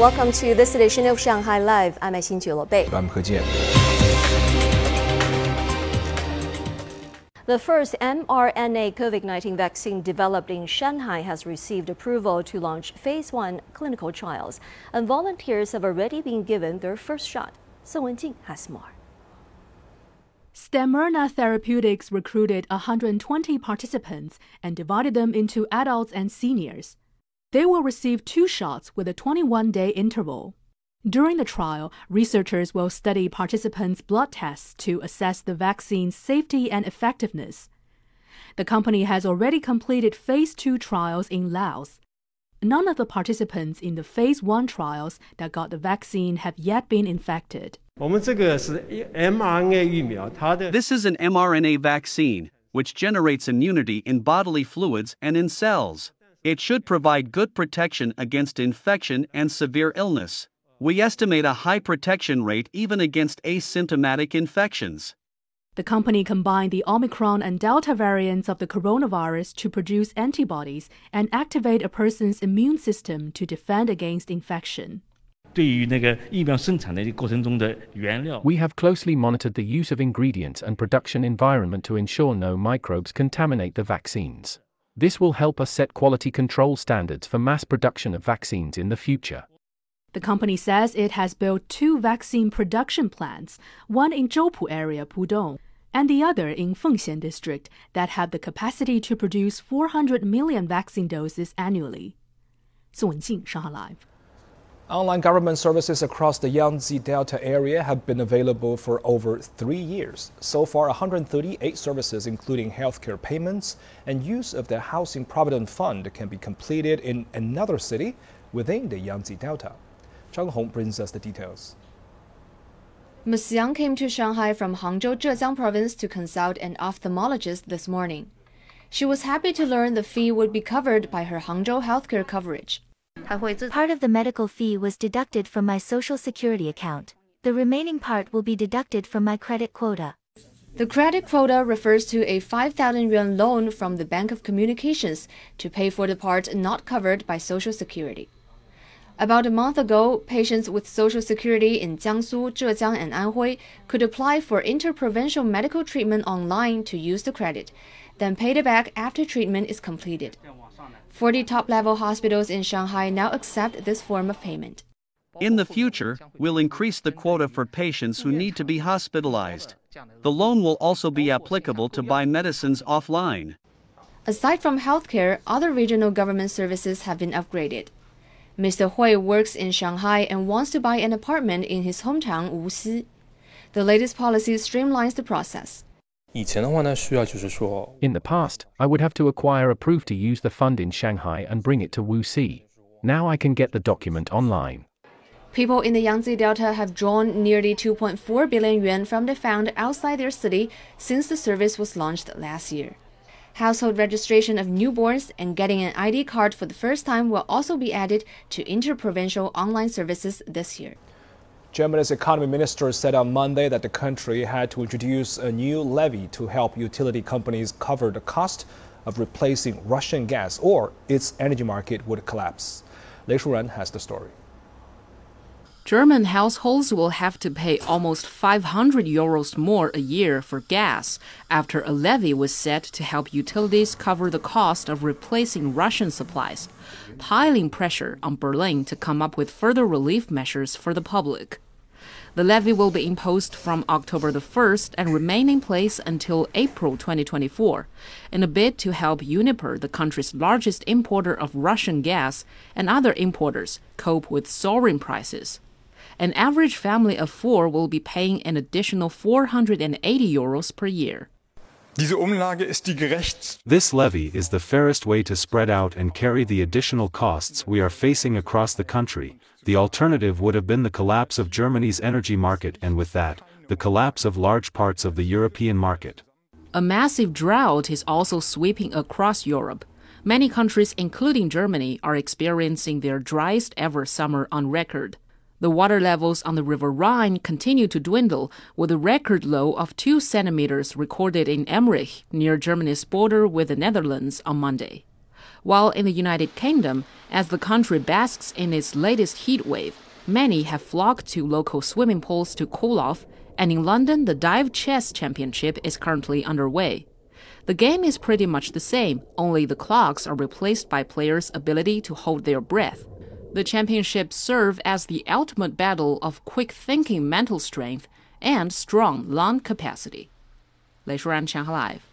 Welcome to this edition of Shanghai Live. I'm Xin Bei. I'm He Jian. The first mRNA COVID 19 vaccine developed in Shanghai has received approval to launch phase one clinical trials, and volunteers have already been given their first shot. Song Wenjing has more. Stemirna Therapeutics recruited 120 participants and divided them into adults and seniors. They will receive two shots with a 21 day interval. During the trial, researchers will study participants' blood tests to assess the vaccine's safety and effectiveness. The company has already completed phase 2 trials in Laos. None of the participants in the phase 1 trials that got the vaccine have yet been infected. This is an mRNA vaccine, which generates immunity in bodily fluids and in cells. It should provide good protection against infection and severe illness. We estimate a high protection rate even against asymptomatic infections. The company combined the Omicron and Delta variants of the coronavirus to produce antibodies and activate a person's immune system to defend against infection. We have closely monitored the use of ingredients and production environment to ensure no microbes contaminate the vaccines. This will help us set quality control standards for mass production of vaccines in the future. The company says it has built two vaccine production plants, one in Zhoupu area, Pudong, and the other in Fengxian district, that have the capacity to produce 400 million vaccine doses annually. Song Wenjing, Shanghai Live. Online government services across the Yangtze Delta area have been available for over three years. So far, 138 services, including healthcare payments and use of the Housing Provident Fund, can be completed in another city within the Yangtze Delta. Zhang Hong brings us the details. Ms. Yang came to Shanghai from Hangzhou, Zhejiang province to consult an ophthalmologist this morning. She was happy to learn the fee would be covered by her Hangzhou healthcare coverage. Part of the medical fee was deducted from my social security account. The remaining part will be deducted from my credit quota. The credit quota refers to a 5,000 yuan loan from the Bank of Communications to pay for the part not covered by Social Security. About a month ago, patients with Social Security in Jiangsu, Zhejiang, and Anhui could apply for interprovincial medical treatment online to use the credit, then pay it back after treatment is completed. 40 top level hospitals in Shanghai now accept this form of payment. In the future, we'll increase the quota for patients who need to be hospitalized. The loan will also be applicable to buy medicines offline. Aside from healthcare, other regional government services have been upgraded. Mr. Hui works in Shanghai and wants to buy an apartment in his hometown Wuxi. The latest policy streamlines the process. In the past, I would have to acquire a proof to use the fund in Shanghai and bring it to Wuxi. Now I can get the document online. People in the Yangtze Delta have drawn nearly 2.4 billion yuan from the fund outside their city since the service was launched last year. Household registration of newborns and getting an ID card for the first time will also be added to interprovincial online services this year. Germany's economy minister said on Monday that the country had to introduce a new levy to help utility companies cover the cost of replacing Russian gas or its energy market would collapse. Lei Shuran has the story. German households will have to pay almost 500 euros more a year for gas after a levy was set to help utilities cover the cost of replacing Russian supplies, piling pressure on Berlin to come up with further relief measures for the public. The levy will be imposed from October the 1st and remain in place until April 2024 in a bid to help Uniper, the country's largest importer of Russian gas, and other importers cope with soaring prices an average family of four will be paying an additional 480 euros per year. This levy is the fairest way to spread out and carry the additional costs we are facing across the country. The alternative would have been the collapse of Germany's energy market and with that, the collapse of large parts of the European market. A massive drought is also sweeping across Europe. Many countries, including Germany, are experiencing their driest ever summer on record. The water levels on the River Rhine continue to dwindle, with a record low of 2 centimeters recorded in Emmerich, near Germany's border with the Netherlands, on Monday. While in the United Kingdom, as the country basks in its latest heat wave, many have flocked to local swimming pools to cool off, and in London, the Dive Chess Championship is currently underway. The game is pretty much the same, only the clocks are replaced by players' ability to hold their breath. The championships serve as the ultimate battle of quick thinking mental strength and strong lung capacity. 雷舒然，强和 Live。